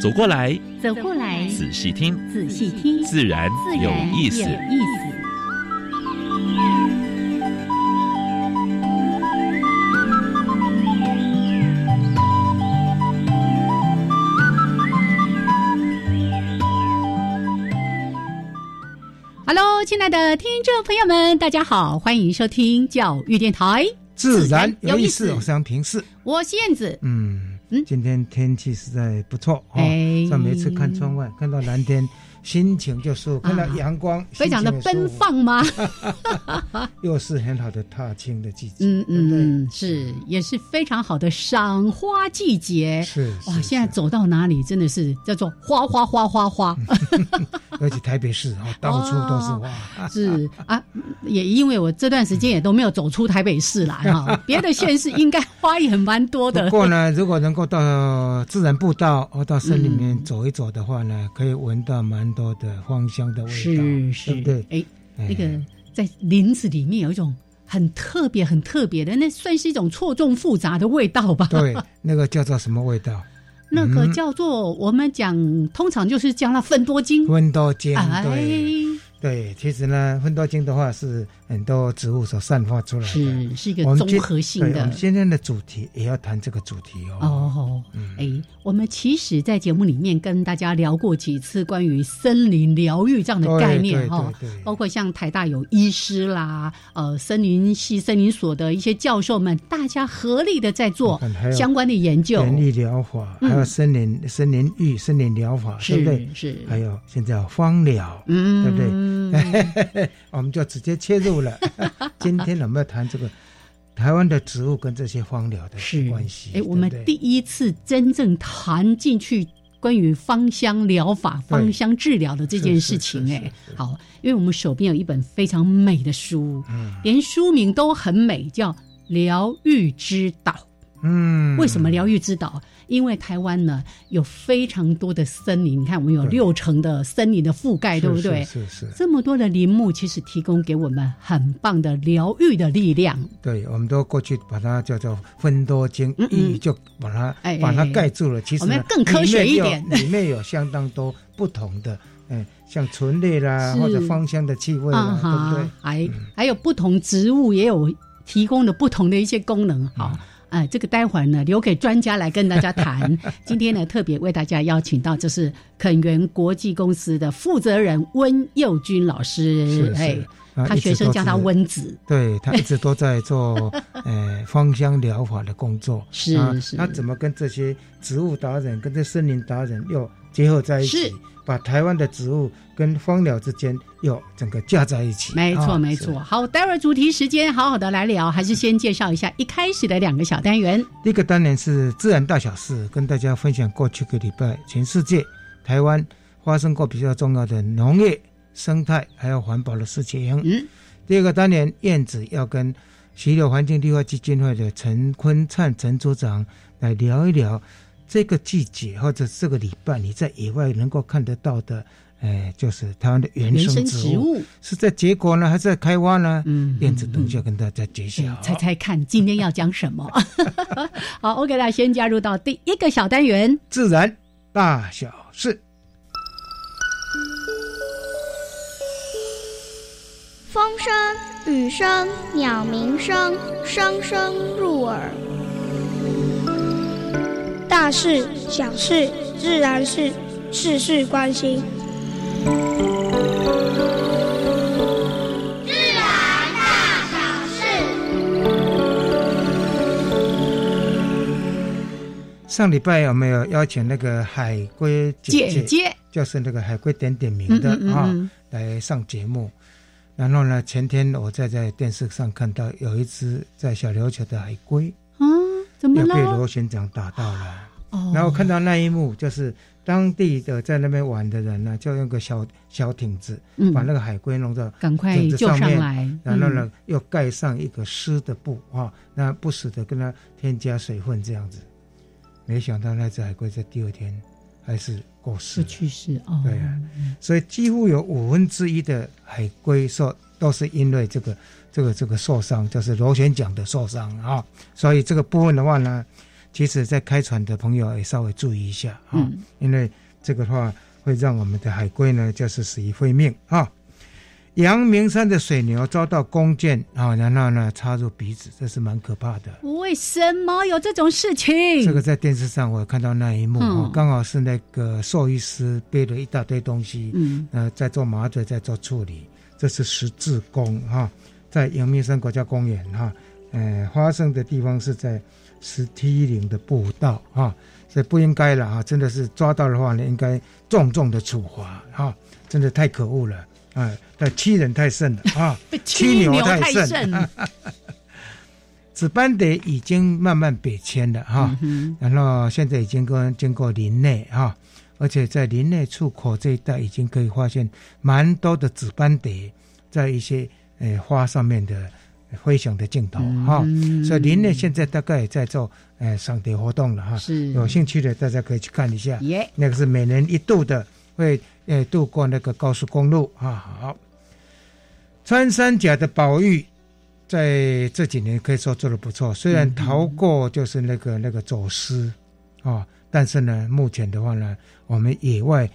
走过来，走过来，仔细听，仔细听，自然有意思。亲爱的听众朋友们，大家好，欢迎收听教育电台，自然有意思，我是杨平视，我是燕子，嗯嗯，今天天气实在不错哦，像每次看窗外看到蓝天。心情就是看到阳光，非常的奔放吗？又是很好的踏青的季节，嗯嗯，是也是非常好的赏花季节。是哇，现在走到哪里真的是叫做花花花花花，而且 台北市啊，到处都是花。是啊，也因为我这段时间也都没有走出台北市来哈，别的县市应该花也蛮多的。不过呢，如果能够到自然步道或到森林里面走一走的话呢，可以闻到蛮。多的芳香的味道，是是，对不对？哎，那个在林子里面有一种很特别、很特别的，那算是一种错综复杂的味道吧？对，那个叫做什么味道？那个叫做我们讲，通常就是叫它分多精，分多精，对。对，其实呢，分多精的话是很多植物所散发出来的，是是一个综合性的。我们今天的主题也要谈这个主题哦。哦，哎，我们其实，在节目里面跟大家聊过几次关于森林疗愈这样的概念哈，包括像台大有医师啦，呃，森林系森林所的一些教授们，大家合力的在做相关的研究，园艺疗法，还有森林森林浴、森林疗法，对不对？是，还有现在芳疗，嗯，对不对？嗯，我们就直接切入了。今天我们要谈这个台湾的植物跟这些芳疗的关系。哎，我们第一次真正谈进去关于芳香疗法、芳香治疗的这件事情。哎，好，因为我们手边有一本非常美的书，嗯，连书名都很美，叫《疗愈之岛》。嗯，为什么疗愈之岛？因为台湾呢有非常多的森林，你看我们有六成的森林的覆盖，对不对？是是。这么多的林木，其实提供给我们很棒的疗愈的力量。对，我们都过去把它叫做分多精，一就把它哎把它盖住了。其实我们更科学一点，里面有相当多不同的，嗯，像醇类啦，或者芳香的气味啦，对不对？还还有不同植物也有提供的不同的一些功能，好。哎，这个待会儿呢，留给专家来跟大家谈。今天呢，特别为大家邀请到，就是肯源国际公司的负责人温佑军老师。哎，他学生叫他温子。对他一直都在做 呃芳香疗法的工作。是是。他怎么跟这些植物达人、跟这森林达人又结合在一起？把台湾的植物跟芳疗之间又整个架在一起，没错没错。好，待会儿主题时间好好的来聊，还是先介绍一下一开始的两个小单元。第一个单元是自然大小事，跟大家分享过去个礼拜全世界台湾发生过比较重要的农业、生态还有环保的事情。嗯。第二个单元，燕子要跟徐柳环境绿化基金会的陈坤灿陈组长来聊一聊。这个季节或者这个礼拜，你在野外能够看得到的，哎，就是台湾的原生植物，是在结果呢，还是在开花呢？嗯，燕子等下跟大家揭晓，猜猜看今天要讲什么？好，我给大家先加入到第一个小单元——自然大小事。风声、雨声、鸟鸣声，声声入耳。大事小事自然是事事关心。自然大小事。上礼拜有没有邀请那个海龟姐姐，就是那个海龟点点名的啊，来上节目？然后呢，前天我再在电视上看到有一只在小琉球的海龟。怎么又被？螺旋桨打到了。哦，然后看到那一幕，就是当地的在那边玩的人呢，就用个小小艇子嗯把那个海龟弄到，赶快救上来，嗯然后呢又盖上一个湿的布啊，那不时的跟它添加水分这样子。没想到那只海龟在第二天还是过世去世哦，对啊所以几乎有五分之一的海龟受都是因为这个这个这个受伤，就是螺旋桨的受伤啊。所以这个部分的话呢，其实在开船的朋友也稍微注意一下啊，嗯。因为这个的话会让我们的海龟呢就是死于非命啊。阳明山的水牛遭到弓箭啊，然后呢插入鼻子，这是蛮可怕的。为什么有这种事情？这个在电视上我有看到那一幕嗯哦，刚好是那个兽医师背了一大堆东西，嗯呃，在做麻醉，在做处理。这是十字弓哈，在阳明山国家公园哈，呃，发生的地方是在石梯岭的步道哈，所以不应该了啊！真的是抓到的话呢，应该重重的处罚哈，真的太可恶了啊！那欺人太甚了 啊！被犀犀牛牛太太甚甚，紫斑蝶已经慢慢北迁了哈。嗯然后现在已经跟经过林内哈，而且在林内出口这一带已经可以发现蛮多的紫斑蝶在一些呃花上面的飞翔的镜头哈，嗯所以林内现在大概也在做呃赏蝶活动了哈，是有兴趣的大家可以去看一下，耶，那个是每年一度的会呃渡过那个高速公路啊好，穿山甲的保育。在这几年可以说做的不错，虽然逃过就是那个那个走私，啊、但是呢，目前的话呢，我们野外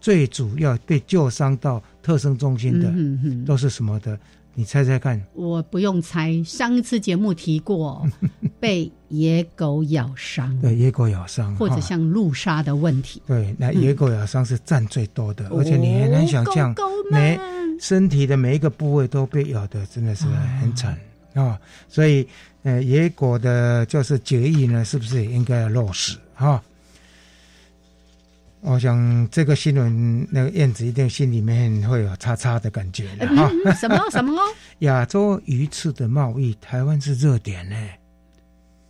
最主要被救伤到特生中心的、都是什么的？你猜猜看？我不用猜，上一次节目提过，被野狗咬伤，对，野狗咬伤，或者像路杀的问题。对，那野狗咬伤是占最多的，而且你很难想象哦，狗狗每们身体的每一个部位都被咬的，真的是很惨啊、所以，呃，野狗的就是决议呢，是不是也应该要落实啊？我想这个新闻，那个燕子一定心里面会有叉叉的感觉了哈。嗯什么什么？亚洲鱼翅的贸易，台湾是热点呢。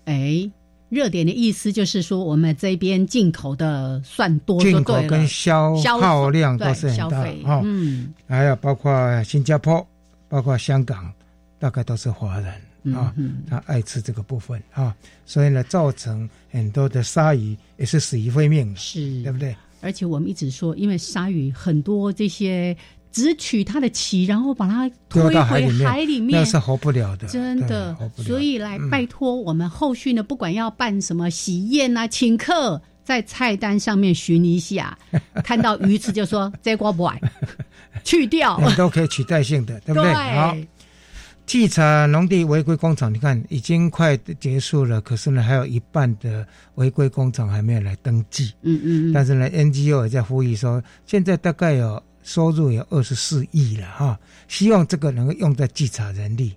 哎，热点的意思就是说，我们这边进口的算多就进口，跟消消耗量都是很大。嗯还有包括新加坡，包括香港，大概都是华人啊，嗯他爱吃这个部分啊，所以呢，造成很多的鲨鱼也是死于非命，是对不对？而且我们一直说，因为鲨鱼很多这些只取它的鳍，然后把它推回里面海里面那是活不了的，真的。所以来嗯拜托我们后续呢，不管要办什么喜宴啊、请客，在菜单上面寻一下，看到鱼翅就说这锅不爱，去掉。很多可以取代性的，对不对？好，对，稽查农地违规工厂，你看已经快结束了，可是呢，还有一半的违规工厂还没有来登记。嗯嗯嗯，但是呢，NGO 也在呼吁说，现在大概有收入有二十四亿了哈，希望这个能够用在稽查人力。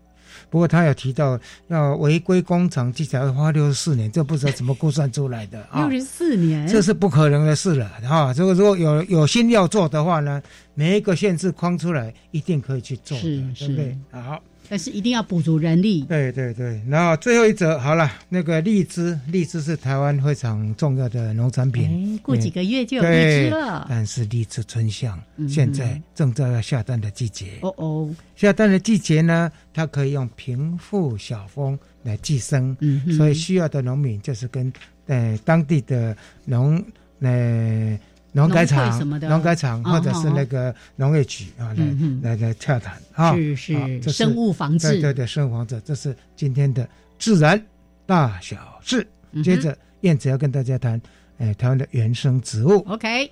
不过他有提到，要违规工厂稽查要花六十四年，这不知道怎么估算出来的 啊六？十四年，这是不可能的事了哈。这个如果有有心要做的话呢，每一个限制框出来，一定可以去做的，对不对？好。但是一定要补足人力。对对对，然后最后一则好了，那个荔枝，荔枝是台湾非常重要的农产品。哎，过几个月就有荔枝了。但是荔枝春香嗯现在正在要下蛋的季节。哦哦，下蛋的季节呢，它可以用平腹小蜂来寄生，嗯，所以需要的农民就是跟呃当地的农呃农改场什么、的农改场哦或者是那个农业局啊，来来来洽谈啊。是是生物防治，对对对，生物防治，这是今天的自然大小事。接着，燕子要跟大家谈，哎，台湾的原生植物。OK。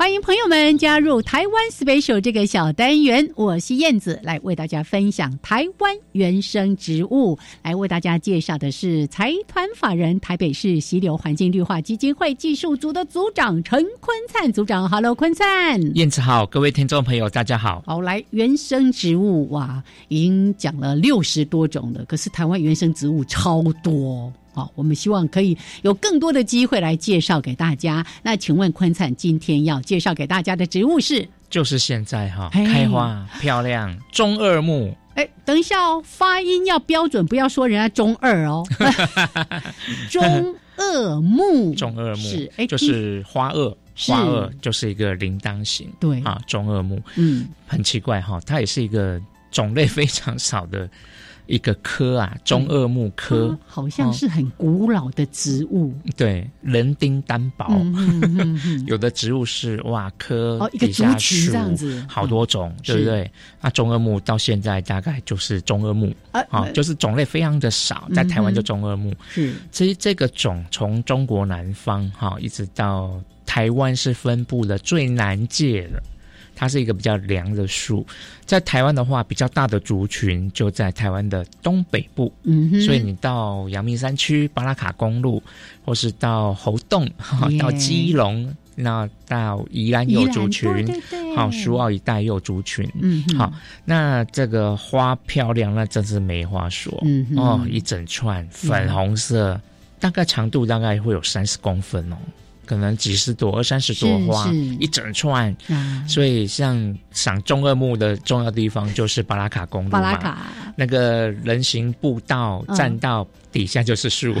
欢迎朋友们加入台湾 special 这个小单元，我是燕子，来为大家分享台湾原生植物。来为大家介绍的是财团法人台北市溪流环境绿化基金会技术组的组长陈坤灿组长。Hello，坤灿，燕子好，各位听众朋友，大家好。好，来原生植物哇，已经讲了六十多种了，可是台湾原生植物超多。好，我们希望可以有更多的机会来介绍给大家。那请问坤灿今天要介绍给大家的植物是？就是现在哈，开花漂亮，中二木。哎，等一下哦，发音要标准，不要说人家中二哦。中二木，中二木是哎，就是花萼，花萼就是一个铃铛形。对啊，中二木，嗯，很奇怪哈，它也是一个种类非常少的。一个科啊，中二木科，好像是很古老的植物。对，人丁单薄，有的植物是哇科底下这样子，好多种，对不对？那中二木到现在大概就是中二木啊，就是种类非常的少，在台湾就中二木。是，其实这个种从中国南方哈，一直到台湾是分布的最南界的。它是一个比较凉的树，在台湾的话，比较大的族群就在台湾的东北部。嗯，所以你到阳明山区巴拉卡公路，或是到猴洞，到基隆，那到宜兰有族群，好，苏澳一带有族群。嗯，好，那这个花漂亮，那真是没话说。嗯，哦，一整串粉红色，大概长度大概会有三十公分哦。可能几十朵、二三十朵花，一整串，所以像赏中二木的重要地方就是巴拉卡公路嘛。那个人行步道、栈道底下就是树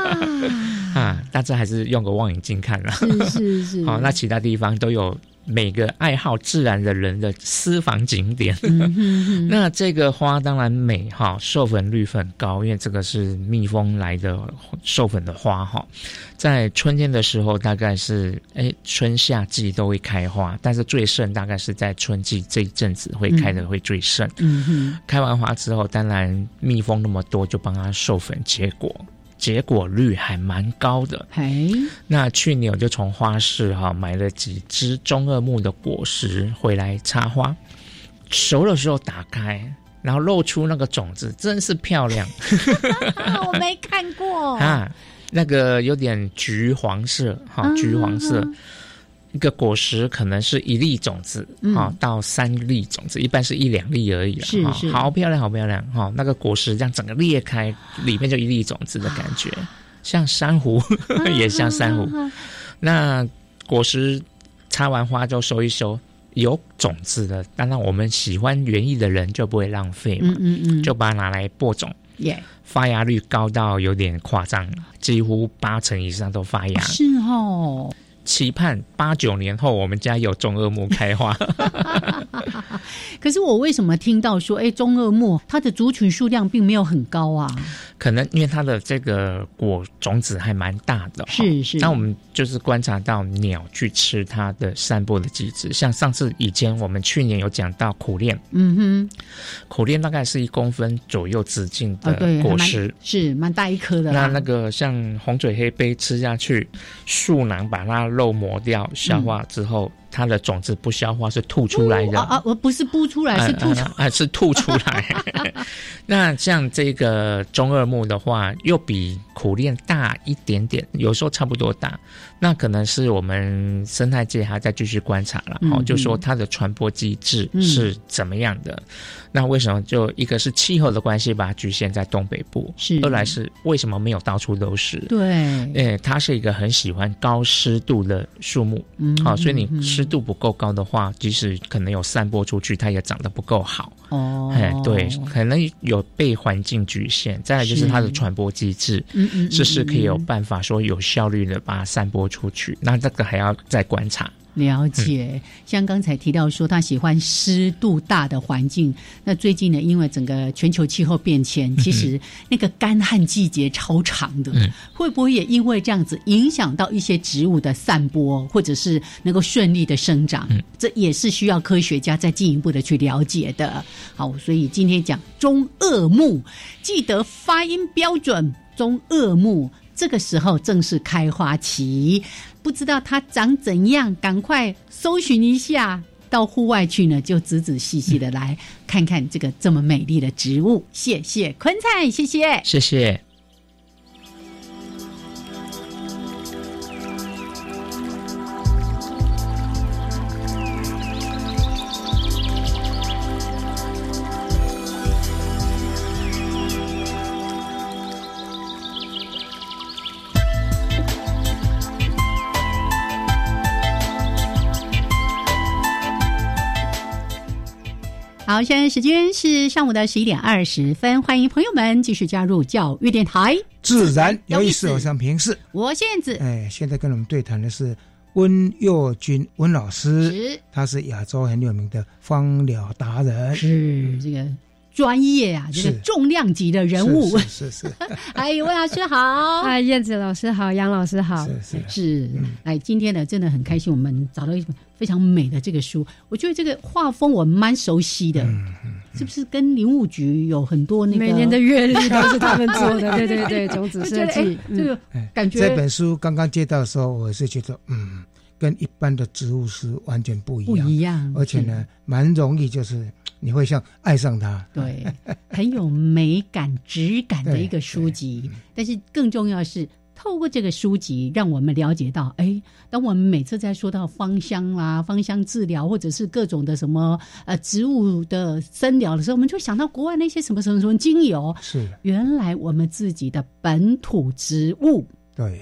啊，大家还是用个望远镜看了。是是是。好，那其他地方都有。每个爱好自然的人的私房景点，那这个花当然美哈，授粉率很高，因为这个是蜜蜂来的授粉的花哈。在春天的时候，大概是哎春夏季都会开花，但是最盛大概是在春季这一阵子会开的会最盛。开完花之后，当然蜜蜂那么多，就帮它授粉结果。结果率还蛮高的，哎，那去年我就从花市哈买了几只中二木的果实回来插花，熟的时候打开，然后露出那个种子，真是漂亮。我没看过。啊，那个有点橘黄色，哈，橘黄色。一个果实可能是一粒种子，哈，到三粒种子，一般是一两粒而已了，哈，好漂亮，好漂亮，哈，那个果实这样整个裂开，里面就一粒种子的感觉，像珊瑚，也像珊瑚。那果实插完花就收一收，有种子的，当然我们喜欢园艺的人就不会浪费嘛，嗯嗯，就把它拿来播种，耶，发芽率高到有点夸张，几乎八成以上都发芽，是哦。期盼八九年后，我们家有中二木开花。可是我为什么听到说，哎，中二木它的族群数量并没有很高啊？可能因为它的这个果种子还蛮大的，是是。那我们就是观察到鸟去吃它的散播的机制，像上次以前我们去年有讲到苦楝，嗯哼，苦楝大概是一公分左右直径的果实，是蛮大一颗的。那那个像红嘴黑杯吃下去，树囊把它肉磨掉，消化之后。它的种子不消化是吐出来的啊啊！我不是不出来，是吐出啊，是吐出来。那像这个中二木的话，又比苦楝大一点点，有时候差不多大。那可能是我们生态界还在继续观察了，哦，就说它的传播机制是怎么样的。那为什么就一个是气候的关系把它局限在东北部？是二来是为什么没有到处都是？对，诶，它是一个很喜欢高湿度的树木，嗯，好，所以你湿度不够高的话，即使可能有散播出去，它也长得不够好。哦，哎，对，可能有被环境局限。再来就是它的传播机制，嗯嗯，这是可以有办法说有效率的把它散播。出去，那这个还要再观察。了解，像刚才提到说他喜欢湿度大的环境，那最近呢，因为整个全球气候变迁，其实那个干旱季节超长的，会不会也因为这样子影响到一些植物的散播，或者是能够顺利的生长？这也是需要科学家再进一步的去了解的。好，所以今天讲中二木，记得发音标准，中二木。这个时候正是开花期，不知道它长怎样，赶快搜寻一下，到户外去呢，就仔仔细细的来看看这个这么美丽的植物。谢谢坤菜，谢谢，谢谢。好，现在时间是上午的十一点二十分，欢迎朋友们继续加入教育电台，自然有意思，我想平视。我现在哎，现在跟我们对谈的是温佑君温老师，他是亚洲很有名的芳疗达人，是这个专业啊，这个重量级的人物，是是。哎，魏老师好，哎，燕子老师好，杨老师好，是是是。哎，今天呢，真的很开心，我们找到一本。非常美的这个书，我觉得这个画风我蛮熟悉的，是不是跟林务局有很多那个每年的月历都是他们做的？对对对，种子设计这个感觉。这本书刚刚接到的时候，我是觉得嗯，跟一般的植物是完全不一样，不一样，而且呢，蛮容易就是你会像爱上它，对，很有美感、质感的一个书籍。但是更重要是。透过这个书籍，让我们了解到，哎，当我们每次在说到芳香啦、芳香治疗，或者是各种的什么呃植物的生疗的时候，我们就想到国外那些什么什么什么精油。是，原来我们自己的本土植物，对，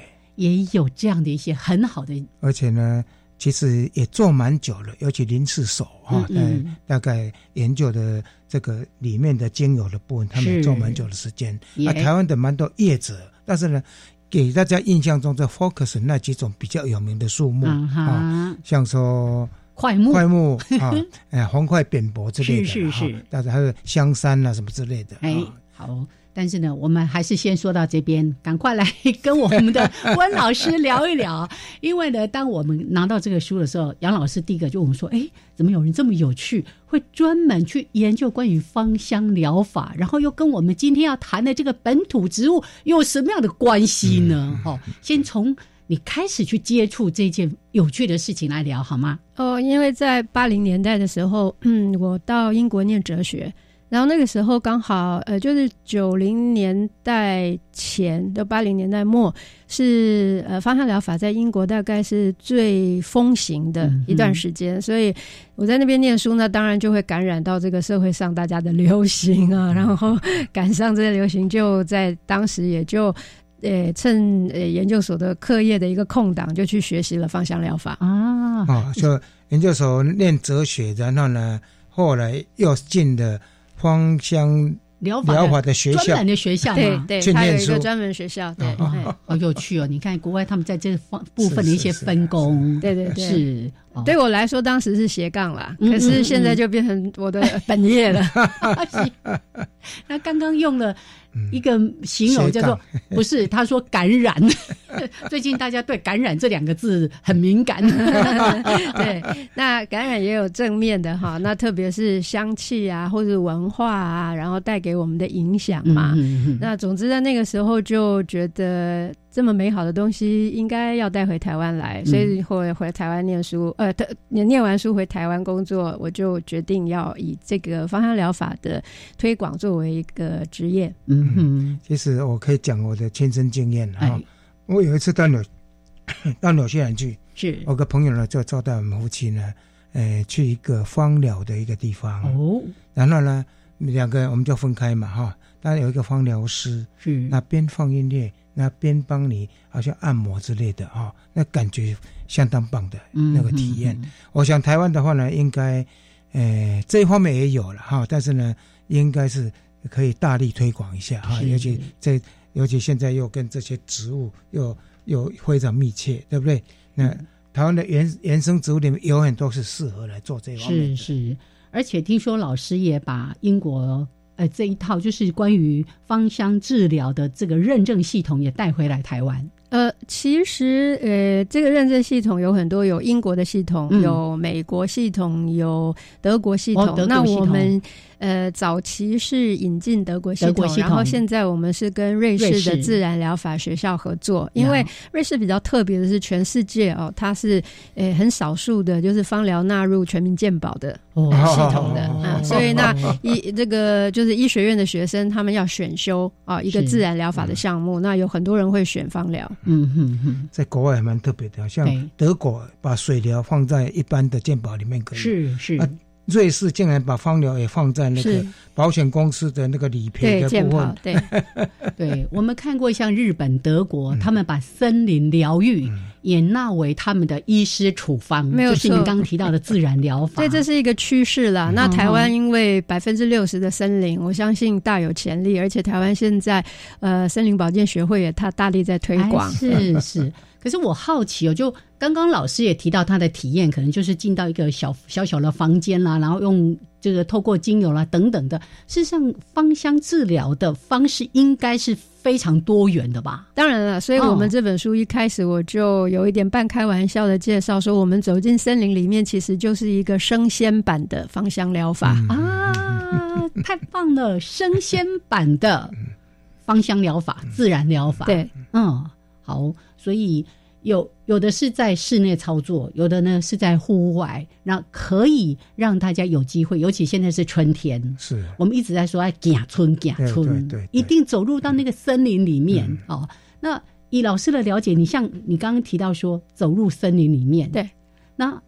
也有这样的一些很好的。而且呢，其实也做蛮久了，尤其林氏手哈，嗯，大概研究的这个里面的精油的部分，他们做蛮久的时间。啊，台湾的蛮多叶子，但是呢。给大家印象中，在 focus 那几种比较有名的树木啊，像说块木、块木啊，哎，黄块扁柏之类的，是是是，但是还有香山啊什么之类的。哎，好。但是呢，我们还是先说到这边，赶快来跟我们的温老师聊一聊。因为呢，当我们拿到这个书的时候，杨老师第一个就我们说：“哎，怎么有人这么有趣，会专门去研究关于芳香疗法，然后又跟我们今天要谈的这个本土植物有什么样的关系呢？”哈，先从你开始去接触这件有趣的事情来聊好吗？哦，因为在八零年代的时候，嗯，我到英国念哲学。然后那个时候刚好，呃，就是九零年代前的八零年代末，是呃芳香疗法在英国大概是最风行的一段时间，所以我在那边念书呢，当然就会感染到这个社会上大家的流行啊，然后赶上这些流行，就在当时也就，呃，趁呃研究所的课业的一个空档，就去学习了芳香疗法。啊，啊，就研究所念哲学，然后呢，后来又进了。芳香疗法的学校，专门的学校，对对，他有一个专门学校，对，好有趣哦！你看国外他们在这方部分的一些分工，对对对，是。对我来说，当时是斜杠啦，可是现在就变成我的本业了。那刚刚用了一个形容叫做“不是”，他说“感染”。最近大家对“感染”这两个字很敏感。对，那感染也有正面的哈，那特别是香气啊，或者文化啊，然后带给我们的影响嘛。那总之在那个时候就觉得。这么美好的东西应该要带回台湾来，所以回回台湾念书。呃，念念完书回台湾工作，我就决定要以这个芳香疗法的推广作为一个职业。嗯哼，其实我可以讲我的亲身经验哈。我有一次到纽 到纽西兰去，是我个朋友呢就招待我们夫妻呢，呃，去一个芳疗的一个地方哦。然后呢，两个人我们就分开嘛哈。当然有一个芳疗师，是那边放音乐。那边帮你好像按摩之类的哈，那感觉相当棒的那个体验。我想台湾的话呢，应该呃这一方面也有了哈，但是呢，应该是可以大力推广一下哈，尤其这尤其现在又跟这些植物又又非常密切，对不对？那台湾的原原生植物里面有很多是适合来做这方面是是，而且听说老师也把英国。呃，这一套就是关于芳香治疗的这个认证系统也带回来台湾。呃，其实呃，这个认证系统有很多，有英国的系统，有美国系统，有德国系统。那我们。呃，早期是引进德国系统，然后现在我们是跟瑞士的自然疗法学校合作。因为瑞士比较特别的是，全世界哦，它是呃很少数的，就是芳疗纳入全民健保的系统的啊。所以那医这个就是医学院的学生，他们要选修啊一个自然疗法的项目，那有很多人会选芳疗。嗯哼哼，在国外还蛮特别的，像德国把水疗放在一般的健保里面可以，是是。瑞士竟然把芳疗也放在那个保险公司的那个理赔的部分。对，对，我们看过像日本、德国，他们把森林疗愈也纳为他们的医师处方，没有就是你刚刚提到的自然疗法。对，这是一个趋势啦。那台湾因为百分之六十的森林，我相信大有潜力，而且台湾现在呃森林保健学会也他大力在推广。是是。可是我好奇哦，就刚刚老师也提到他的体验，可能就是进到一个小小小的房间啦，然后用这个透过精油啦等等的。事实上，芳香治疗的方式应该是非常多元的吧？当然了，所以我们这本书一开始我就有一点半开玩笑的介绍说，我们走进森林里面，其实就是一个生鲜版的芳香疗法啊！太棒了，生鲜版的 芳香疗法、自然疗法。对，嗯，好。所以有有的是在室内操作，有的呢是在户外，那可以让大家有机会。尤其现在是春天，是我们一直在说哎，甲春甲春，对，一定走入到那个森林里面哦。那以老师的了解，你像你刚刚提到说走入森林里面，对，那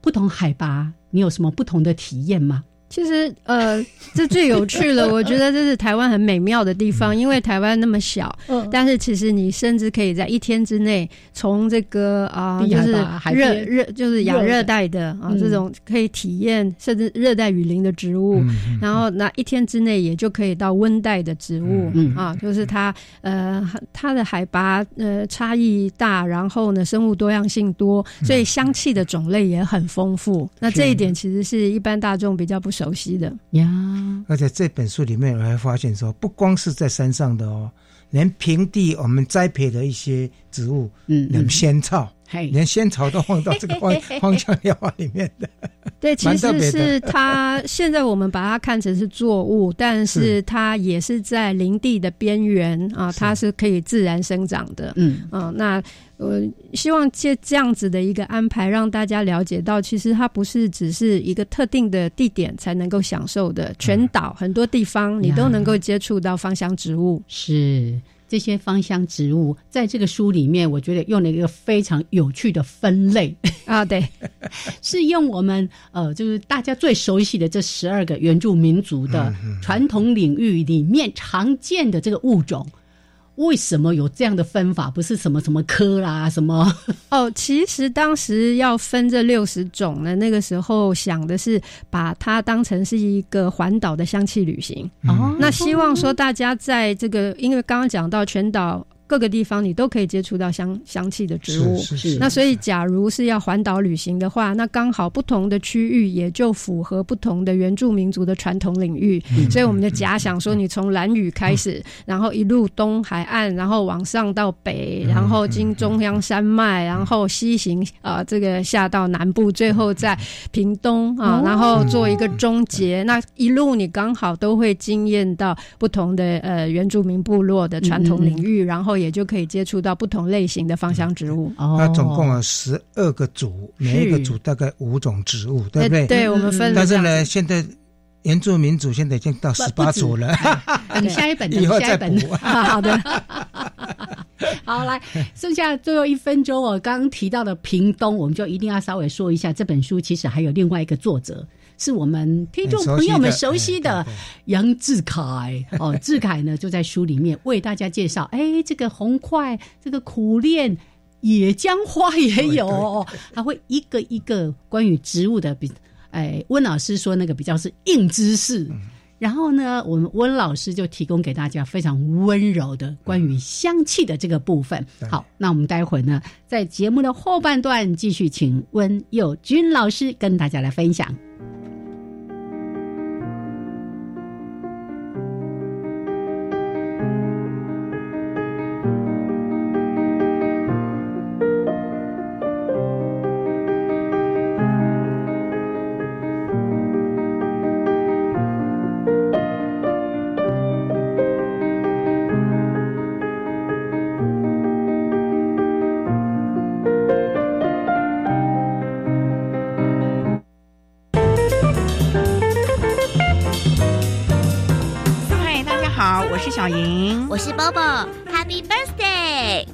不同海拔，你有什么不同的体验吗？其实，呃，这最有趣了。我觉得这是台湾很美妙的地方，因为台湾那么小，但是其实你甚至可以在一天之内，从这个啊，就是热热，就是亚热带的啊，这种可以体验甚至热带雨林的植物，然后那一天之内也就可以到温带的植物嗯啊，就是它呃它的海拔呃差异大，然后呢生物多样性多，所以香气的种类也很丰富。那这一点其实是一般大众比较不熟。熟悉的。呀，而且这本书里面我还发现说，不光是在山上的哦，连平地我们栽培的一些植物，嗯，连仙草，连仙草都放到这个方方向疗法里面的。对，其实是它现在我们把它看成是作物，但是它也是在林地的边缘啊，它是可以自然生长的。嗯嗯，那。我希望借这样子的一个安排，让大家了解到，其实它不是只是一个特定的地点才能够享受的，全岛很多地方你都能够接触到芳香植物。是这些芳香植物，在这个书里面，我觉得用了一个非常有趣的分类啊，对，是用我们呃，就是大家最熟悉的这十二个原住民族的传统领域里面常见的这个物种。为什么有这样的分法？不是什么什么科啦，什么？哦，其实当时要分这六十种呢，那个时候想的是把它当成是一个环岛的香气旅行。哦，那希望说大家在这个，因为刚刚讲到全岛。各个地方你都可以接触到香香气的植物，那所以假如是要环岛旅行的话，那刚好不同的区域也就符合不同的原住民族的传统领域。所以我们就假想说，你从蓝屿开始，然后一路东海岸，然后往上到北，然后经中央山脉，然后西行啊，这个下到南部，最后在屏东啊，然后做一个终结。那一路你刚好都会惊艳到不同的呃原住民部落的传统领域，然后。也就可以接触到不同类型的芳香植物。它总共有十二个组，每一个组大概五种植物，对不对？对，我们分。但是呢，现在原住民族现在已经到十八组了。等 下一本，以后再补。好的。好，来，剩下最后一分钟我。刚刚提到的屏东，我们就一定要稍微说一下。这本书其实还有另外一个作者。是我们听众朋友们熟悉的杨志凯。哦，志凯呢就在书里面为大家介绍，哎，这个红块，这个苦练野姜花也有，他会一个一个关于植物的，比哎温老师说那个比较是硬知识，然后呢，我们温老师就提供给大家非常温柔的关于香气的这个部分。好，那我们待会呢，在节目的后半段继续请温佑君老师跟大家来分享。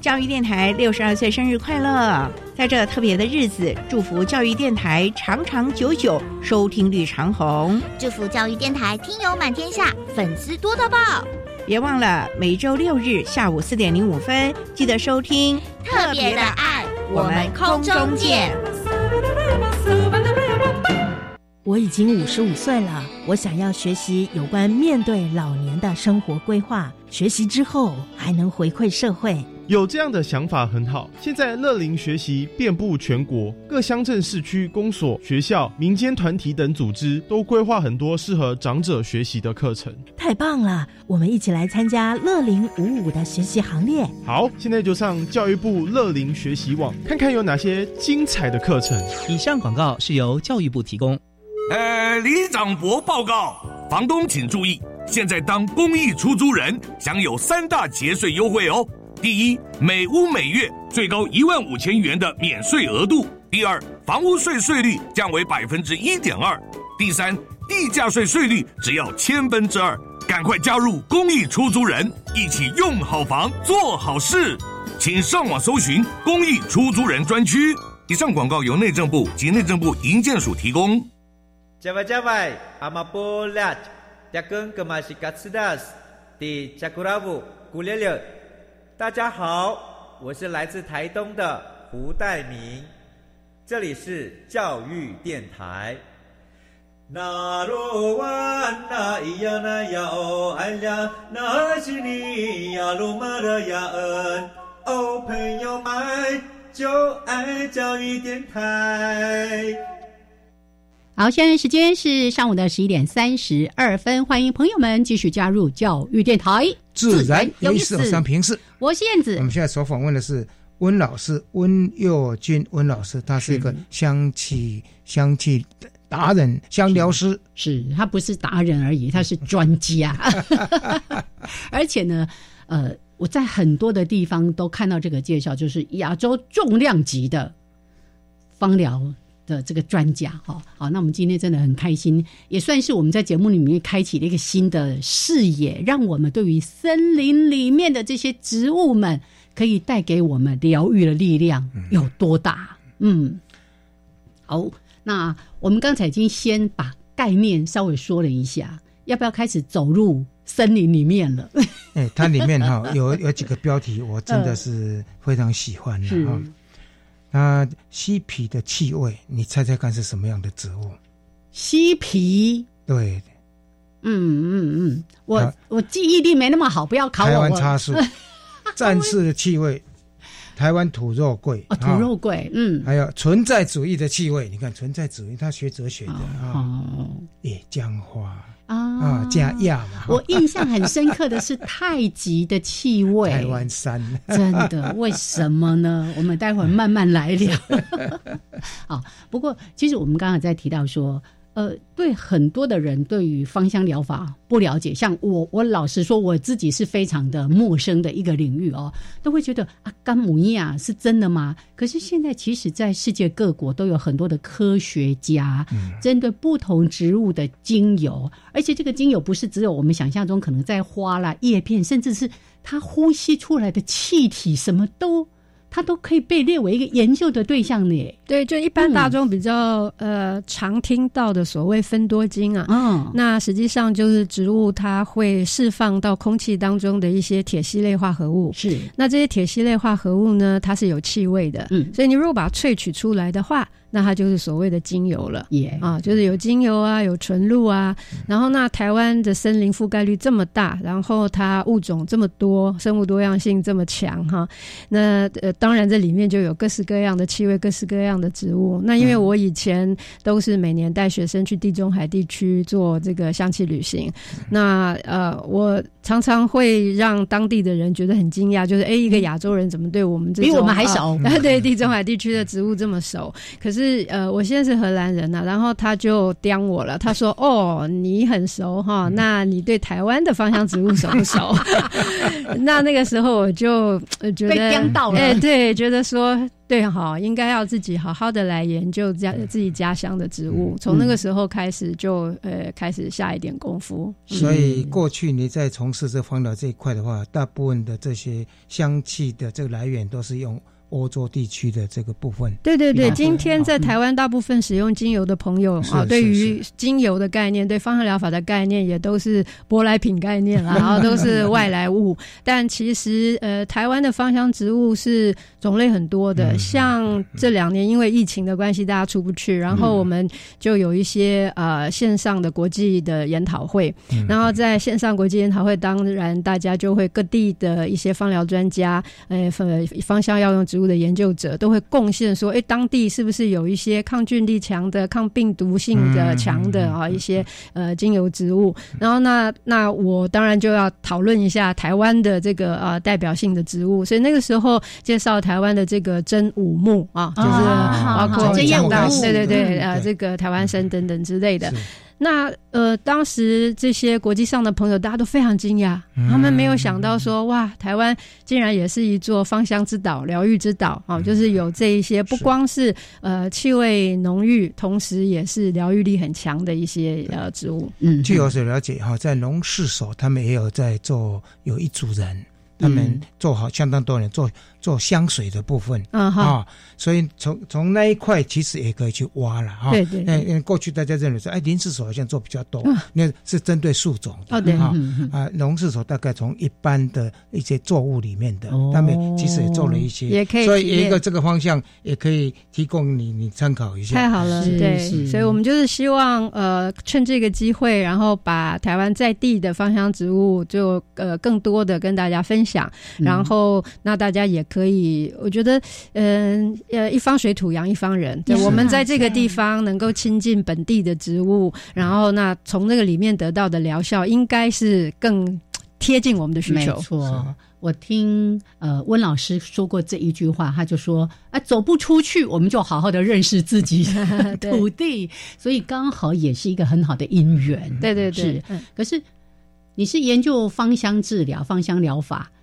教育电台六十二岁生日快乐！在这特别的日子，祝福教育电台长长久久，收听率长虹。祝福教育电台听友满天下，粉丝多到爆！别忘了每周六日下午四点零五分，记得收听特别的爱，我们空中见。我已经五十五岁了，我想要学习有关面对老年的生活规划，学习之后还能回馈社会。有这样的想法很好。现在乐龄学习遍布全国，各乡镇、市区、公所、学校、民间团体等组织都规划很多适合长者学习的课程。太棒了！我们一起来参加乐龄五五的学习行列。好，现在就上教育部乐龄学习网，看看有哪些精彩的课程。以上广告是由教育部提供。呃，李长博报告，房东请注意，现在当公益出租人享有三大节税优惠哦。第一，每屋每月最高一万五千元的免税额度；第二，房屋税税率降为百分之一点二；第三，地价税税率只要千分之二。赶快加入公益出租人，一起用好房做好事，请上网搜寻公益出租人专区。以上广告由内政部及内政部营建署提供。加外加外，阿玛波拉，扎根格玛西卡斯达斯，迪加库拉布古列列。大家好，我是来自台东的胡代明，这里是教育电台。那罗哇那咿呀那呀哦哎呀，那是你呀鲁玛的呀恩哦，朋友们就爱教育电台。好，现在时间是上午的十一点三十二分，欢迎朋友们继续加入教育电台，自然有意思，上平视。我是燕子。我们现在所访问的是温老师，温佑君温老师，他是一个香气香气达人，香疗师。是他不是达人而已，他是专家。而且呢，呃，我在很多的地方都看到这个介绍，就是亚洲重量级的芳疗。的这个专家哈，好，那我们今天真的很开心，也算是我们在节目里面开启了一个新的视野，让我们对于森林里面的这些植物们，可以带给我们疗愈的力量有多大？嗯，好，那我们刚才已经先把概念稍微说了一下，要不要开始走入森林里面了？哎，它里面哈 有有几个标题，我真的是非常喜欢的哈。那西皮的气味，你猜猜看是什么样的植物？西皮，对，嗯嗯嗯，我我记忆力没那么好，不要考我。台湾茶树，战士的气味，台湾土肉桂，哦，土肉桂，嗯，还有存在主义的气味，你看存在主义，他学哲学的啊，野姜花。啊加亚嘛！我印象很深刻的是太极的气味，台湾山真的为什么呢？我们待会儿慢慢来聊。好，不过其实我们刚刚在提到说。呃，对很多的人对于芳香疗法不了解，像我，我老实说，我自己是非常的陌生的一个领域哦，都会觉得啊，甘姆尼亚是真的吗？可是现在其实，在世界各国都有很多的科学家，针对不同植物的精油，而且这个精油不是只有我们想象中可能在花啦、叶片，甚至是它呼吸出来的气体，什么都。它都可以被列为一个研究的对象呢。对，就一般大众比较呃常听到的所谓分多精啊，嗯，那实际上就是植物它会释放到空气当中的一些铁系类化合物。是，那这些铁系类化合物呢，它是有气味的。嗯，所以你如果把它萃取出来的话。那它就是所谓的精油了，耶啊，就是有精油啊，有纯露啊。然后那台湾的森林覆盖率这么大，然后它物种这么多，生物多样性这么强哈。那呃，当然这里面就有各式各样的气味，各式各样的植物。那因为我以前都是每年带学生去地中海地区做这个香气旅行，那呃，我常常会让当地的人觉得很惊讶，就是哎，一个亚洲人怎么对我们这比我们还熟？对地中海地区的植物这么熟，可是。呃，我现在是荷兰人呐，然后他就刁我了。他说：“ 哦，你很熟哈，那你对台湾的芳香植物熟不熟？” 那那个时候我就觉得被刁到了。哎，对，觉得说对哈，应该要自己好好的来研究家自己家乡的植物。从那个时候开始，就呃开始下一点功夫。所以过去你在从事这芳疗这一块的话，大部分的这些香气的这个来源都是用。欧洲地区的这个部分，对对对，今天在台湾大部分使用精油的朋友啊，对于精油的概念，对芳香疗法的概念，也都是舶来品概念啦，然 后都是外来物。但其实呃，台湾的芳香植物是种类很多的，像这两年因为疫情的关系，大家出不去，然后我们就有一些呃线上的国际的研讨会，然后在线上国际研讨会，当然大家就会各地的一些芳疗专家，呃，芳香要用植。的研究者都会贡献说：“哎，当地是不是有一些抗菌力强的、抗病毒性的强的啊？一些呃精油植物。然后那那我当然就要讨论一下台湾的这个呃代表性的植物。所以那个时候介绍台湾的这个真武木啊，就是包括真武木，对对对，呃，这个台湾参等等之类的。”那呃，当时这些国际上的朋友，大家都非常惊讶，他们没有想到说，哇，台湾竟然也是一座芳香之岛、疗愈之岛啊！就是有这一些，不光是呃气味浓郁，同时也是疗愈力很强的一些呃植物。嗯，据我所了解哈，在农事所，他们也有在做，有一组人，他们做好相当多年做。做香水的部分啊，所以从从那一块其实也可以去挖了哈。对对。因为过去大家认为说，哎，林氏所好像做比较多，那是针对树种的啊。啊，农氏所大概从一般的一些作物里面的，他们其实也做了一些，也可以。所以一个这个方向也可以提供你你参考一下。太好了，对。所以我们就是希望呃，趁这个机会，然后把台湾在地的芳香植物就呃更多的跟大家分享，然后那大家也。可以，我觉得，嗯呃，一方水土养一方人。对，我们在这个地方能够亲近本地的植物，然后那从那个里面得到的疗效，应该是更贴近我们的需求。没错，我听呃温老师说过这一句话，他就说啊，走不出去，我们就好好的认识自己 土地，所以刚好也是一个很好的因缘。对对对，是。可是你是研究芳香治疗、芳香疗法，那？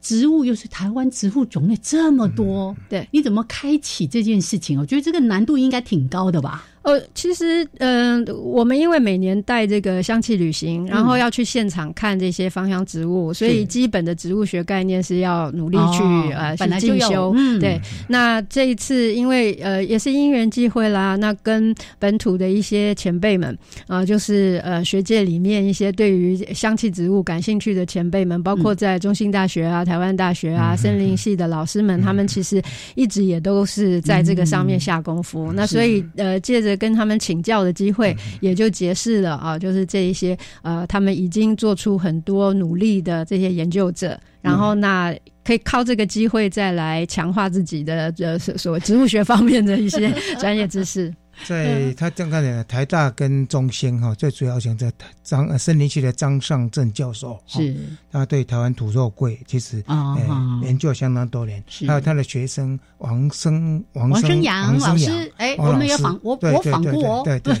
植物又是台湾植物种类这么多，对，你怎么开启这件事情？我觉得这个难度应该挺高的吧。呃，其实，嗯，我们因为每年带这个香气旅行，然后要去现场看这些芳香植物，所以基本的植物学概念是要努力去呃去进修。对，那这一次因为呃也是因缘际会啦，那跟本土的一些前辈们啊，就是呃学界里面一些对于香气植物感兴趣的前辈们，包括在中兴大学啊、台湾大学啊、森林系的老师们，他们其实一直也都是在这个上面下功夫。那所以呃借着跟他们请教的机会也就结识了啊，就是这一些呃，他们已经做出很多努力的这些研究者，然后那可以靠这个机会再来强化自己的呃所谓植物学方面的一些 专业知识。在他这样看来，台大跟中兴哈，最主要想在张呃森林系的张尚正教授是，他对台湾土肉桂其实啊研究相当多年，还有他的学生王生王生阳老师，哎，我们也访我我访过，对对，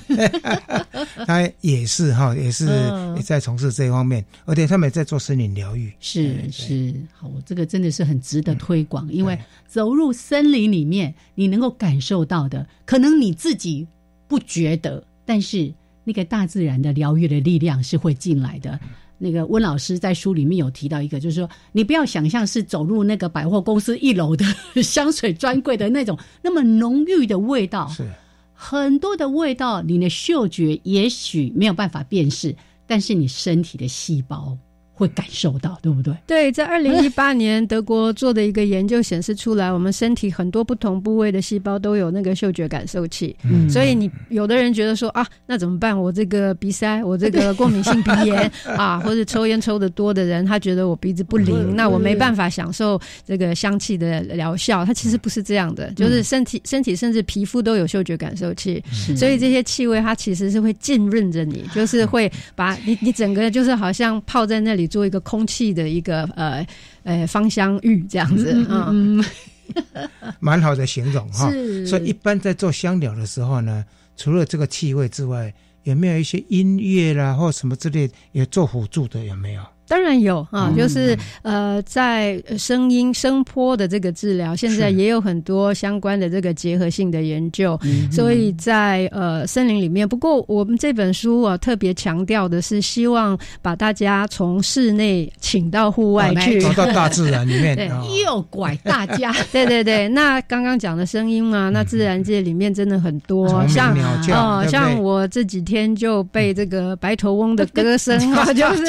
他也是哈，也是也在从事这一方面，而且他们也在做森林疗愈，是是，好，这个真的是很值得推广，因为走入森林里面，你能够感受到的，可能你自己。不觉得，但是那个大自然的疗愈的力量是会进来的。那个温老师在书里面有提到一个，就是说，你不要想象是走入那个百货公司一楼的 香水专柜的那种那么浓郁的味道，是很多的味道，你的嗅觉也许没有办法辨识，但是你身体的细胞。会感受到，对不对？对，在二零一八年，德国做的一个研究显示出来，我们身体很多不同部位的细胞都有那个嗅觉感受器。嗯，所以你有的人觉得说啊，那怎么办？我这个鼻塞，我这个过敏性鼻炎 啊，或者抽烟抽的多的人，他觉得我鼻子不灵，那我没办法享受这个香气的疗效。它其实不是这样的，就是身体、身体甚至皮肤都有嗅觉感受器，所以这些气味它其实是会浸润着你，就是会把你你整个就是好像泡在那里。做一个空气的一个呃呃芳香浴这样子嗯，蛮好的形容哈。所以一般在做香疗的时候呢，除了这个气味之外，有没有一些音乐啦或什么之类也做辅助的？有没有？当然有啊，就是呃，在声音声波的这个治疗，现在也有很多相关的这个结合性的研究。所以在呃森林里面，不过我们这本书啊特别强调的是，希望把大家从室内请到户外去，走到大自然里面，诱拐大家。对对对，那刚刚讲的声音嘛，那自然界里面真的很多，像哦，像我这几天就被这个白头翁的歌声啊，就是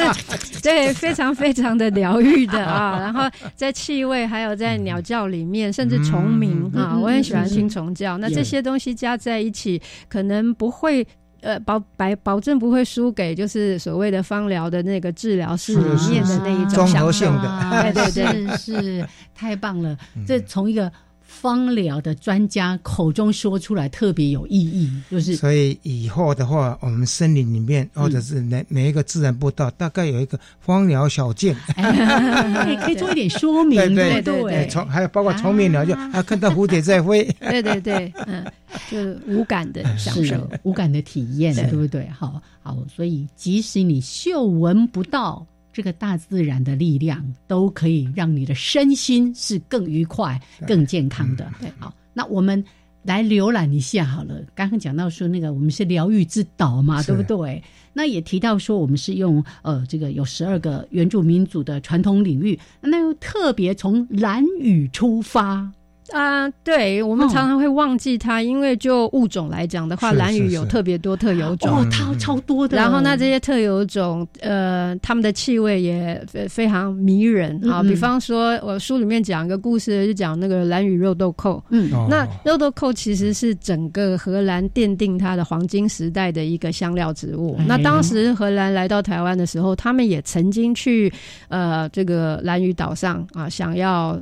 对。非常非常的疗愈的啊，然后在气味，还有在鸟叫里面，甚至虫鸣啊，我很喜欢听虫叫。那这些东西加在一起，可能不会呃保保保证不会输给就是所谓的芳疗的那个治疗室里面的那一种综合性的，对对对，是太棒了。这从一个。芳疗的专家口中说出来特别有意义，就是所以以后的话，我们森林里面或者是每每一个自然步道，大概有一个芳疗小径，可以做一点说明，对对对，虫还有包括虫鸣鸟就啊，看到蝴蝶在飞，对对对，嗯，就是无感的享受，无感的体验，对不对？好好，所以即使你嗅闻不到。这个大自然的力量都可以让你的身心是更愉快、更健康的。对，好，那我们来浏览一下好了。刚刚讲到说那个我们是疗愈之岛嘛，对不对？那也提到说我们是用呃这个有十二个原住民族的传统领域，那又特别从蓝语出发。啊，对，我们常常会忘记它，因为就物种来讲的话，蓝屿有特别多特有种，哦，它超多的。然后那这些特有种，呃，它们的气味也非常迷人啊。比方说，我书里面讲一个故事，就讲那个蓝屿肉豆蔻。嗯，那肉豆蔻其实是整个荷兰奠定它的黄金时代的一个香料植物。那当时荷兰来到台湾的时候，他们也曾经去呃这个蓝屿岛上啊，想要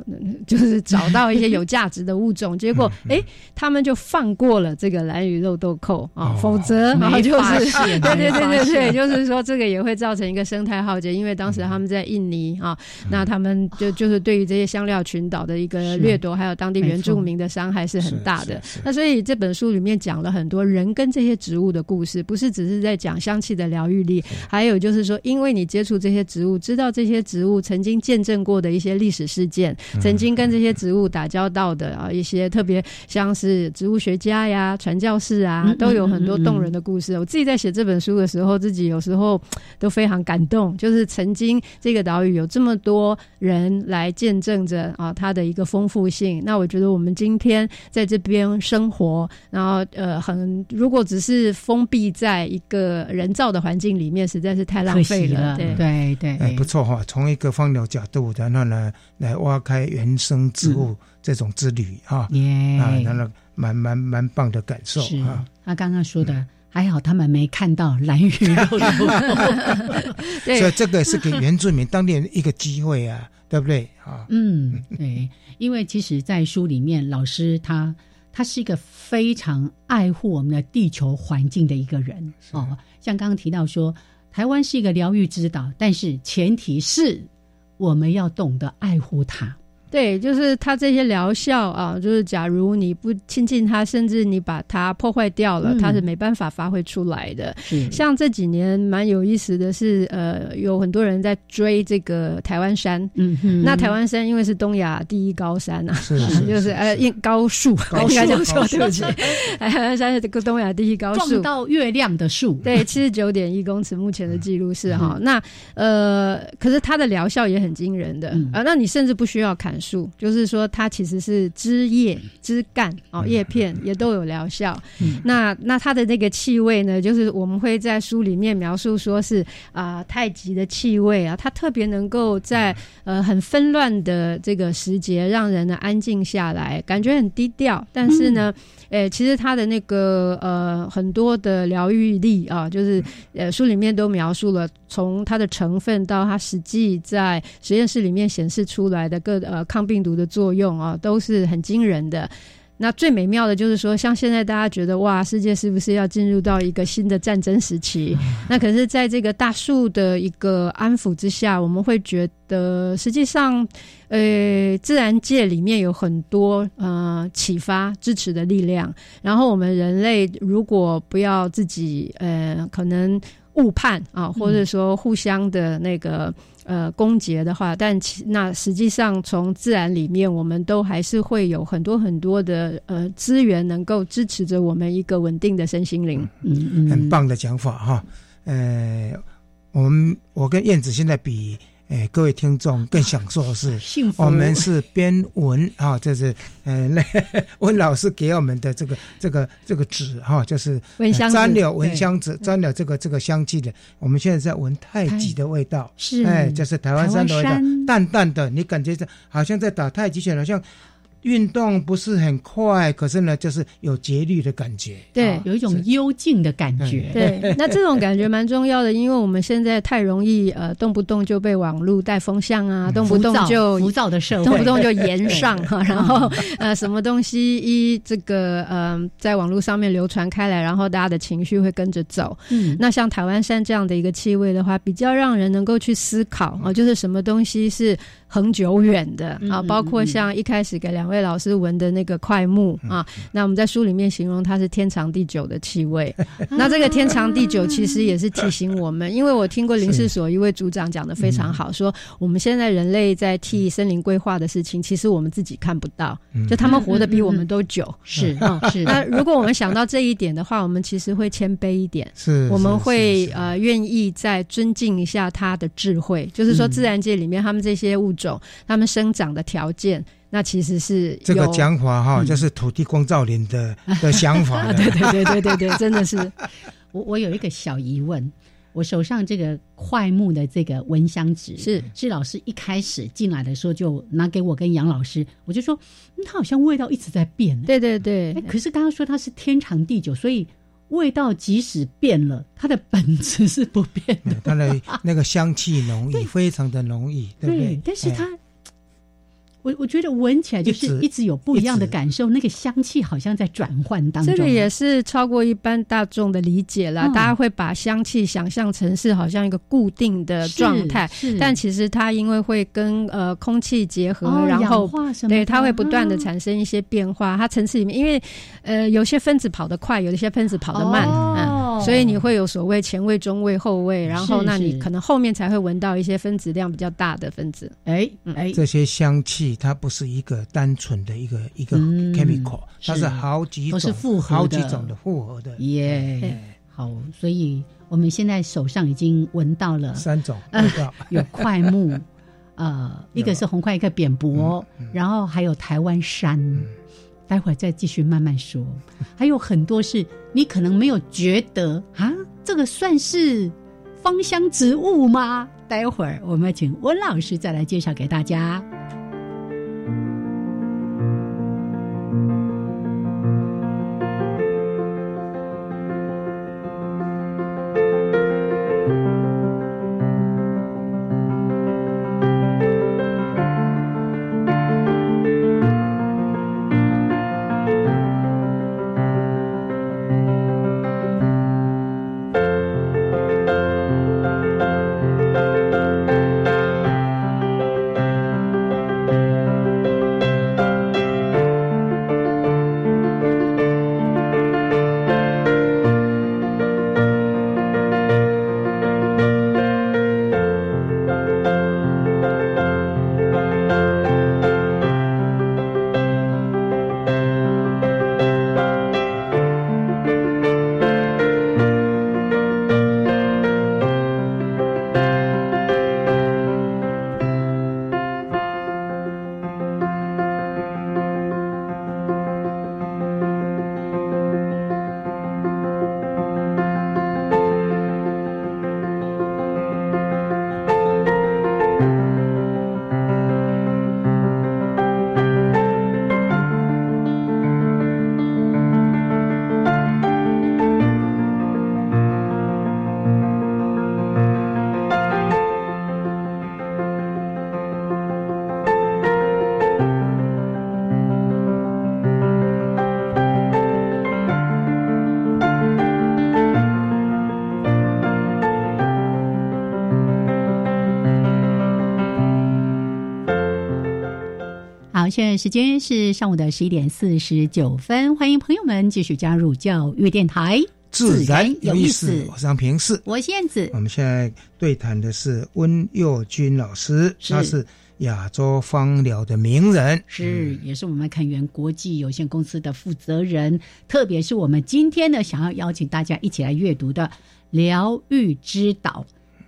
就是找到一些有。价值的物种，结果哎，他们就放过了这个蓝鱼肉豆蔻啊，否则然后就是 对对对对对，就是说这个也会造成一个生态浩劫，因为当时他们在印尼啊，那他们就就是对于这些香料群岛的一个掠夺，还有当地原住民的伤害是很大的。那所以这本书里面讲了很多人跟这些植物的故事，不是只是在讲香气的疗愈力，还有就是说，因为你接触这些植物，知道这些植物曾经见证过的一些历史事件，曾经跟这些植物打交道。的啊，一些特别像是植物学家呀、传教士啊，都有很多动人的故事。我自己在写这本书的时候，自己有时候都非常感动。就是曾经这个岛屿有这么多人来见证着啊，它的一个丰富性。那我觉得我们今天在这边生活，然后呃，很如果只是封闭在一个人造的环境里面，实在是太浪费了。对对对，哎，不错哈。从一个芳疗角度，然后呢，来挖开原生植物。这种之旅啊，啊，那个蛮蛮蛮棒的感受啊。他刚刚说的还好，他们没看到蓝鱼肉，所以这个是给原住民当地人一个机会啊，对不对啊？嗯，对，因为其实，在书里面，老师他他是一个非常爱护我们的地球环境的一个人哦。像刚刚提到说，台湾是一个疗愈之岛，但是前提是我们要懂得爱护它。对，就是它这些疗效啊，就是假如你不亲近它，甚至你把它破坏掉了，它是没办法发挥出来的。像这几年蛮有意思的是，呃，有很多人在追这个台湾山。嗯哼，那台湾山因为是东亚第一高山啊，是是就是呃，高树，应该这么说，对不起。台湾山是这个东亚第一高树，撞到月亮的树。对，七十九点一公尺，目前的记录是哈。那呃，可是它的疗效也很惊人的啊。那你甚至不需要砍。树就是说，它其实是枝叶、枝干哦，叶片也都有疗效。那那它的那个气味呢，就是我们会在书里面描述说是啊，太极的气味啊，它特别能够在呃很纷乱的这个时节，让人呢安静下来，感觉很低调，但是呢。诶，其实他的那个呃很多的疗愈力啊，就是呃书里面都描述了，从它的成分到它实际在实验室里面显示出来的各呃抗病毒的作用啊，都是很惊人的。那最美妙的就是说，像现在大家觉得哇，世界是不是要进入到一个新的战争时期？那可是在这个大树的一个安抚之下，我们会觉得实际上，呃，自然界里面有很多呃启发、支持的力量。然后我们人类如果不要自己呃可能。误判啊，或者说互相的那个呃攻讦的话，但其那实际上从自然里面，我们都还是会有很多很多的呃资源，能够支持着我们一个稳定的身心灵。嗯嗯，很棒的讲法哈。呃，我们我跟燕子现在比。哎，各位听众更享受的是，我们是边闻啊，这是呃，那 温老师给我们的这个这个这个纸哈，就是沾了蚊香纸，沾了这个这个香气的。我们现在在闻太极的味道，是哎，就是台湾山的味道，淡淡的，你感觉这好像在打太极拳，好像。运动不是很快，可是呢，就是有节律的感觉，对，有一种幽静的感觉。对，那这种感觉蛮重要的，因为我们现在太容易呃，动不动就被网络带风向啊，动不动就浮躁的社会，动不动就言上哈，然后呃，什么东西一这个呃，在网络上面流传开来，然后大家的情绪会跟着走。嗯，那像台湾山这样的一个气味的话，比较让人能够去思考啊，就是什么东西是。恒久远的啊，包括像一开始给两位老师闻的那个快木啊，那我们在书里面形容它是天长地久的气味。那这个天长地久其实也是提醒我们，因为我听过林氏所一位组长讲的非常好，说我们现在人类在替森林规划的事情，其实我们自己看不到，就他们活得比我们都久。是 是。那如果我们想到这一点的话，我们其实会谦卑一点，是我们会呃愿意再尊敬一下他的智慧，就是说自然界里面他们这些物种。种它们生长的条件，那其实是这个讲法哈，就是土地光照林的 的想法。对对对对对对，真的是。我我有一个小疑问，我手上这个快木的这个蚊香纸是是老师一开始进来的时候就拿给我跟杨老师，我就说它好像味道一直在变。对对对，可是刚刚说它是天长地久，所以。味道即使变了，它的本质是不变的。它的那个香气浓郁，非常的浓郁，对不对？但是它。我我觉得闻起来就是一直有不一样的感受，那个香气好像在转换当中。这个也是超过一般大众的理解了，大家会把香气想象成是好像一个固定的状态，但其实它因为会跟呃空气结合，然后对它会不断的产生一些变化。它层次里面，因为呃有些分子跑得快，有一些分子跑得慢，嗯，所以你会有所谓前味、中味、后味，然后那你可能后面才会闻到一些分子量比较大的分子。哎哎，这些香气。它不是一个单纯的一个一个 chemical，它是好几种，是复合好几种的复合的。耶，好，所以我们现在手上已经闻到了三种味道，有块木，呃，一个是红块，一个扁柏，然后还有台湾山。待会儿再继续慢慢说，还有很多是你可能没有觉得啊，这个算是芳香植物吗？待会儿我们请温老师再来介绍给大家。在时间是上午的十一点四十九分，欢迎朋友们继续加入教育电台。自然有意思。我是平视，我是燕子。我们现在对谈的是温佑君老师，他是亚洲芳疗的名人，是也是我们肯源国际有限公司的负责人。特别是我们今天呢，想要邀请大家一起来阅读的《疗愈之岛》。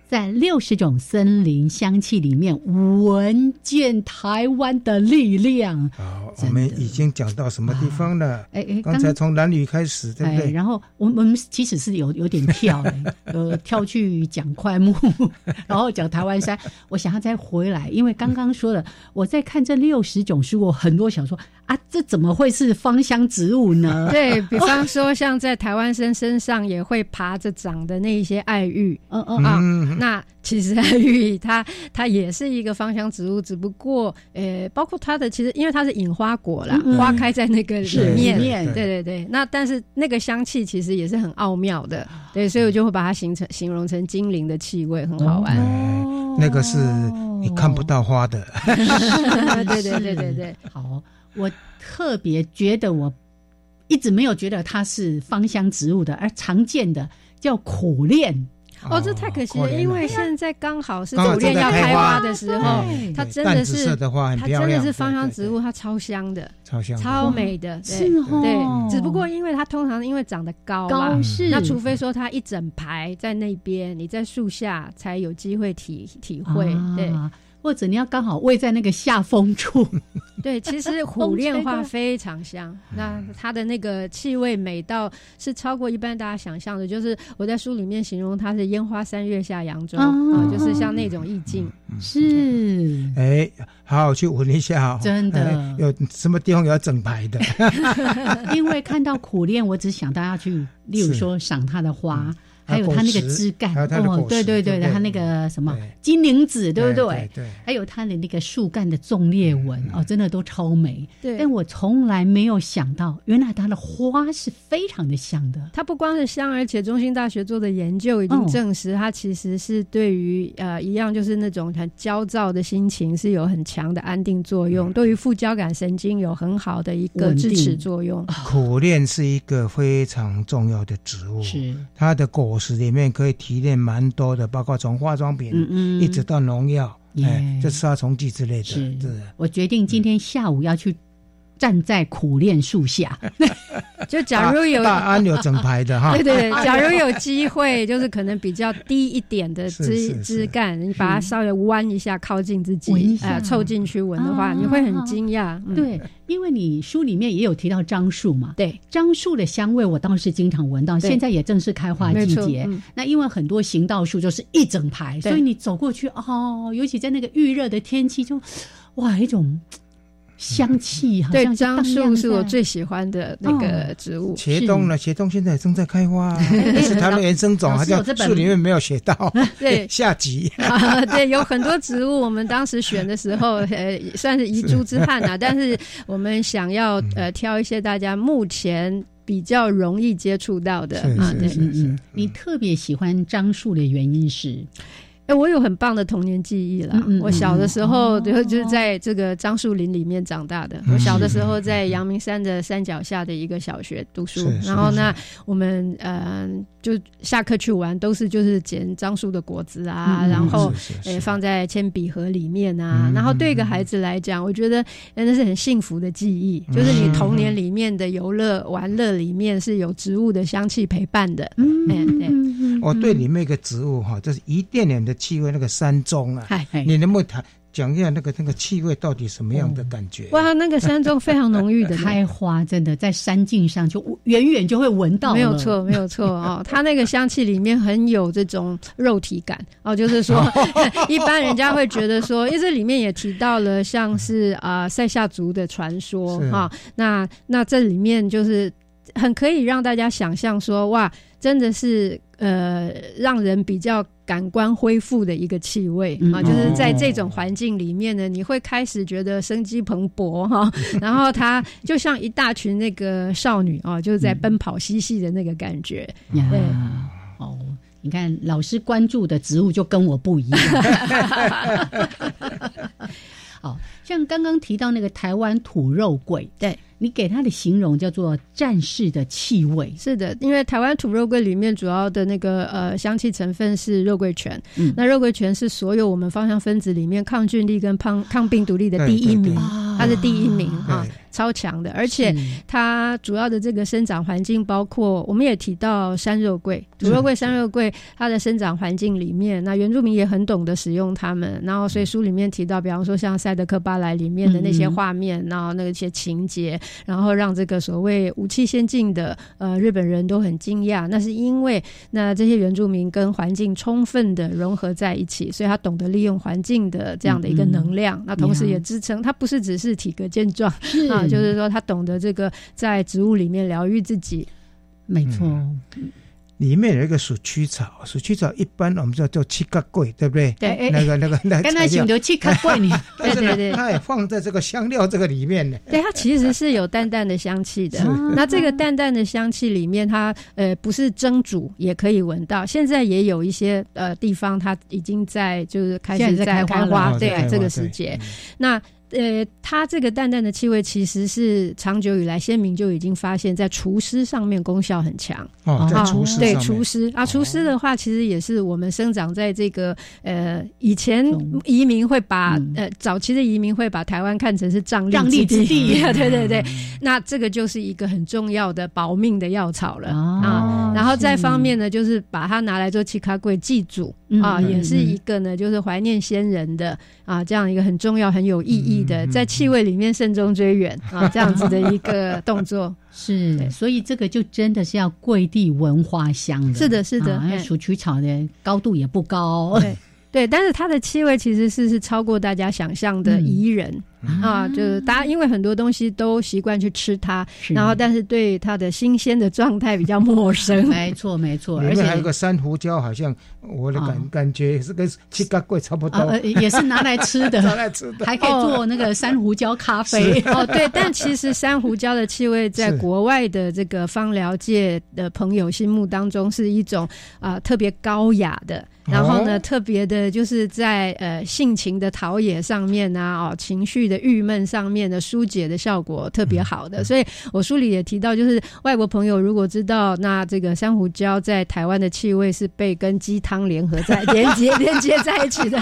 在六十种森林香气里面，闻见台湾的力量。好，我们已经讲到什么地方了？哎哎，刚才从男女开始，对不对？然后我我们其实是有有点跳，呃，跳去讲快木，然后讲台湾山。我想要再回来，因为刚刚说了，我在看这六十种书，我很多想说啊，这怎么会是芳香植物呢？对比方说，像在台湾参身上也会爬着长的那一些爱玉，嗯嗯啊。那其实爱玉它它也是一个芳香植物，只不过呃，包括它的其实因为它是引花果啦，花开在那个里面，对对对。那但是那个香气其实也是很奥妙的，对，所以我就会把它形成形容成精灵的气味，很好玩。那个是你看不到花的，对对对对对。好，我特别觉得我一直没有觉得它是芳香植物的，而常见的叫苦楝。哦，这太可惜了，因为现在刚好是酒店要开花。的时候，它真的是它真的是芳香植物，它超香的，超香，超美的，是哦。对，只不过因为它通常因为长得高嘛，那除非说它一整排在那边，你在树下才有机会体体会，对。或者你要刚好位在那个下风处，对，其实苦楝花非常香，那它的那个气味美到是超过一般大家想象的，就是我在书里面形容它是烟花三月下扬州啊，就是像那种意境，是，哎，好好去闻一下，真的。有什么地方有整排的，因为看到苦楝，我只想到要去，例如说赏它的花。还有它那个枝干哦，对对对对，它那个什么金铃子，对不对？对，还有它的那个树干的纵裂纹哦，真的都超美。对，但我从来没有想到，原来它的花是非常的香的。它不光是香，而且中心大学做的研究已经证实，它其实是对于呃一样就是那种很焦躁的心情是有很强的安定作用，对于副交感神经有很好的一个支持作用。苦楝是一个非常重要的植物，是它的果。实里面可以提炼蛮多的，包括从化妆品一直到农药，哎，这杀虫剂之类的。是，我决定今天下午要去。站在苦练树下，就假如有大安有整排的哈，对对，假如有机会，就是可能比较低一点的 枝枝干，你把它稍微弯一下，靠近自己，呃，凑进去闻的话，你会很惊讶。对，因为你书里面也有提到樟树嘛，对，樟树的香味我倒是经常闻到，现在也正是开花季节。那因为很多行道树就是一整排，所以你走过去哦，尤其在那个预热的天气，就哇一种。香气，对，樟树是我最喜欢的那个植物。茄冬呢？茄冬现在正在开花，是它的原生种，好像树里面没有写到。对，下集。对，有很多植物，我们当时选的时候，呃，算是遗珠之憾啊。但是我们想要呃挑一些大家目前比较容易接触到的啊。对，嗯嗯。你特别喜欢樟树的原因是？哎，我有很棒的童年记忆了。我小的时候就就是在这个樟树林里面长大的。我小的时候在阳明山的山脚下的一个小学读书，然后那我们呃就下课去玩，都是就是捡樟树的果子啊，然后呃放在铅笔盒里面啊。然后对一个孩子来讲，我觉得那是很幸福的记忆，就是你童年里面的游乐玩乐里面是有植物的香气陪伴的。嗯，对。我对里面一个植物哈，就是一点点的。气味那个山中啊，你能不能谈讲一下那个那个气味到底什么样的感觉？哇，那个山中非常浓郁的 开花，真的在山径上就远远就会闻到。没有错，没有错哦，它那个香气里面很有这种肉体感哦，就是说 一般人家会觉得说，因为这里面也提到了像是啊塞夏族的传说哈，那那这里面就是很可以让大家想象说，哇，真的是。呃，让人比较感官恢复的一个气味啊，就是在这种环境里面呢，你会开始觉得生机蓬勃哈，然后它就像一大群那个少女啊，就是在奔跑嬉戏的那个感觉。对，哦，你看老师关注的植物就跟我不一样。好像刚刚提到那个台湾土肉桂，对。你给它的形容叫做战士的气味。是的，因为台湾土肉桂里面主要的那个呃香气成分是肉桂醛，嗯，那肉桂醛是所有我们芳香分子里面抗菌力跟抗抗病毒力的第一名，它是第一名。啊。超强的，而且它主要的这个生长环境包括，我们也提到山肉桂、土肉桂、山肉桂，它的生长环境里面，那原住民也很懂得使用它们。然后，所以书里面提到，比方说像《赛德克巴莱》里面的那些画面，然后那些情节，然后让这个所谓武器先进的呃日本人都很惊讶。那是因为那这些原住民跟环境充分的融合在一起，所以他懂得利用环境的这样的一个能量。那同时也支撑他不是只是体格健壮啊。就是说，他懂得这个在植物里面疗愈自己，没错。里面有一个鼠曲草，鼠曲草一般我们叫做七个桂，对不对？对，那个那个那刚才讲的七个桂，你对对对，它也放在这个香料这个里面呢。对，它其实是有淡淡的香气的。那这个淡淡的香气里面，它呃不是蒸煮也可以闻到。现在也有一些呃地方，它已经在就是开始在开花，对这个时节。那呃，它这个淡淡的气味，其实是长久以来先民就已经发现，在厨师上面功效很强。哦，在厨师对厨师啊，厨师的话，其实也是我们生长在这个呃以前移民会把呃早期的移民会把台湾看成是瘴瘴疠之地，对对对。那这个就是一个很重要的保命的药草了。啊。然后再方面呢，就是把它拿来做七卡柜祭祖啊，也是一个呢，就是怀念先人的啊，这样一个很重要、很有意义。的在气味里面慎终追远啊，这样子的一个 动作是，所以这个就真的是要跪地闻花香的，是的，是的，鼠曲草的高度也不高，对对，但是它的气味其实是是超过大家想象的宜人。啊，就是大家因为很多东西都习惯去吃它，然后但是对它的新鲜的状态比较陌生。没错，没错。而且还有个珊瑚礁，好像我的感感觉是跟七嘎贵差不多，也是拿来吃的，拿来吃的，还可以做那个珊瑚礁咖啡。哦，对，但其实珊瑚礁的气味在国外的这个芳疗界的朋友心目当中是一种啊特别高雅的，然后呢特别的就是在呃性情的陶冶上面啊，哦情绪。的郁闷上面的疏解的效果特别好的，所以我书里也提到，就是外国朋友如果知道那这个珊瑚礁在台湾的气味是被跟鸡汤联合在连接连接在一起的，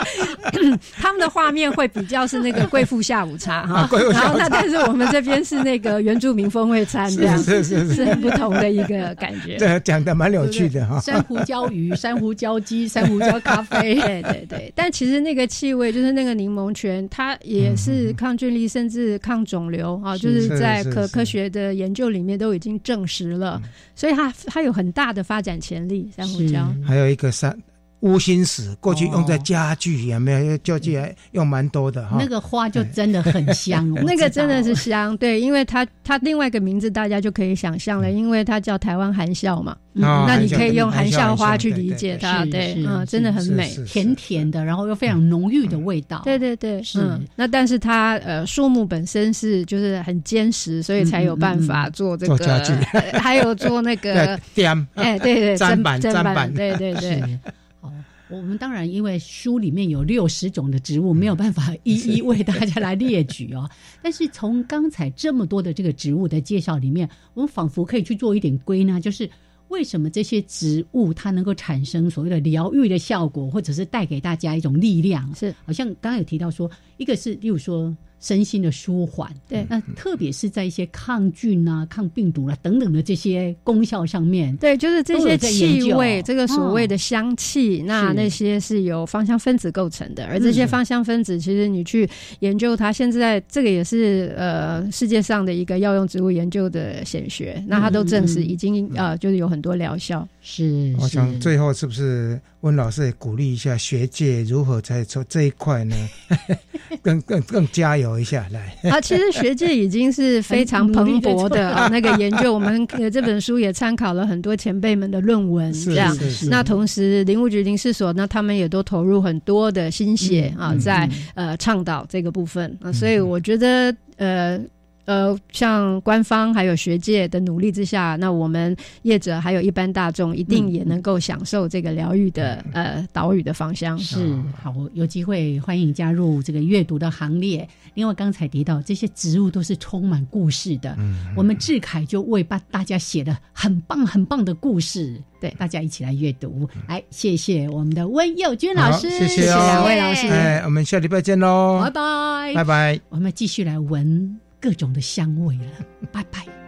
他们的画面会比较是那个贵妇下午茶哈，然后那但是我们这边是那个原住民风味餐这样，是是是很不同的一个感觉。对，讲的蛮有趣的哈，珊瑚礁鱼、珊瑚礁鸡、珊瑚礁咖啡，对对对。但其实那个气味就是那个柠檬泉，它也是。抗菌力甚至抗肿瘤啊，就是在科科学的研究里面都已经证实了，所以它它有很大的发展潜力。珊瑚礁还有一个珊。乌心石过去用在家具，有没有？家具用蛮多的哈。那个花就真的很香，那个真的是香。对，因为它它另外一个名字大家就可以想象了，因为它叫台湾含笑嘛。那你可以用含笑花去理解它，对，嗯，真的很美，甜甜的，然后又非常浓郁的味道。对对对，是。那但是它呃树木本身是就是很坚实，所以才有办法做这个家具，还有做那个 垫，哎，对对，砧板砧板，对对对。我们当然，因为书里面有六十种的植物，没有办法一一为大家来列举哦。但是从刚才这么多的这个植物的介绍里面，我们仿佛可以去做一点归纳，就是为什么这些植物它能够产生所谓的疗愈的效果，或者是带给大家一种力量？是，好像刚刚有提到说，一个是，例如说。身心的舒缓，对，那特别是在一些抗菌啊、抗病毒啊等等的这些功效上面，对，就是这些气味，这个所谓的香气，那那些是由芳香分子构成的，而这些芳香分子，其实你去研究它，现在这个也是呃世界上的一个药用植物研究的显学，那它都证实已经呃就是有很多疗效。是，我想最后是不是温老师也鼓励一下学界如何在做这一块呢？更更更加油一下来啊！其实学界已经是非常蓬勃的 啊，那个研究，我们这本书也参考了很多前辈们的论文，这样。那同时，林务局林事所，那他们也都投入很多的心血啊，在呃倡导这个部分啊，所以我觉得呃。呃，像官方还有学界的努力之下，那我们业者还有一般大众，一定也能够享受这个疗愈的呃岛屿的芳香。是好，有机会欢迎加入这个阅读的行列。另外，刚才提到这些植物都是充满故事的，我们志凯就为把大家写的很棒很棒的故事，对大家一起来阅读。来，谢谢我们的温佑君老师，谢谢两位老师。哎，我们下礼拜见喽，拜拜，拜拜。我们继续来闻各种的香味了，拜拜。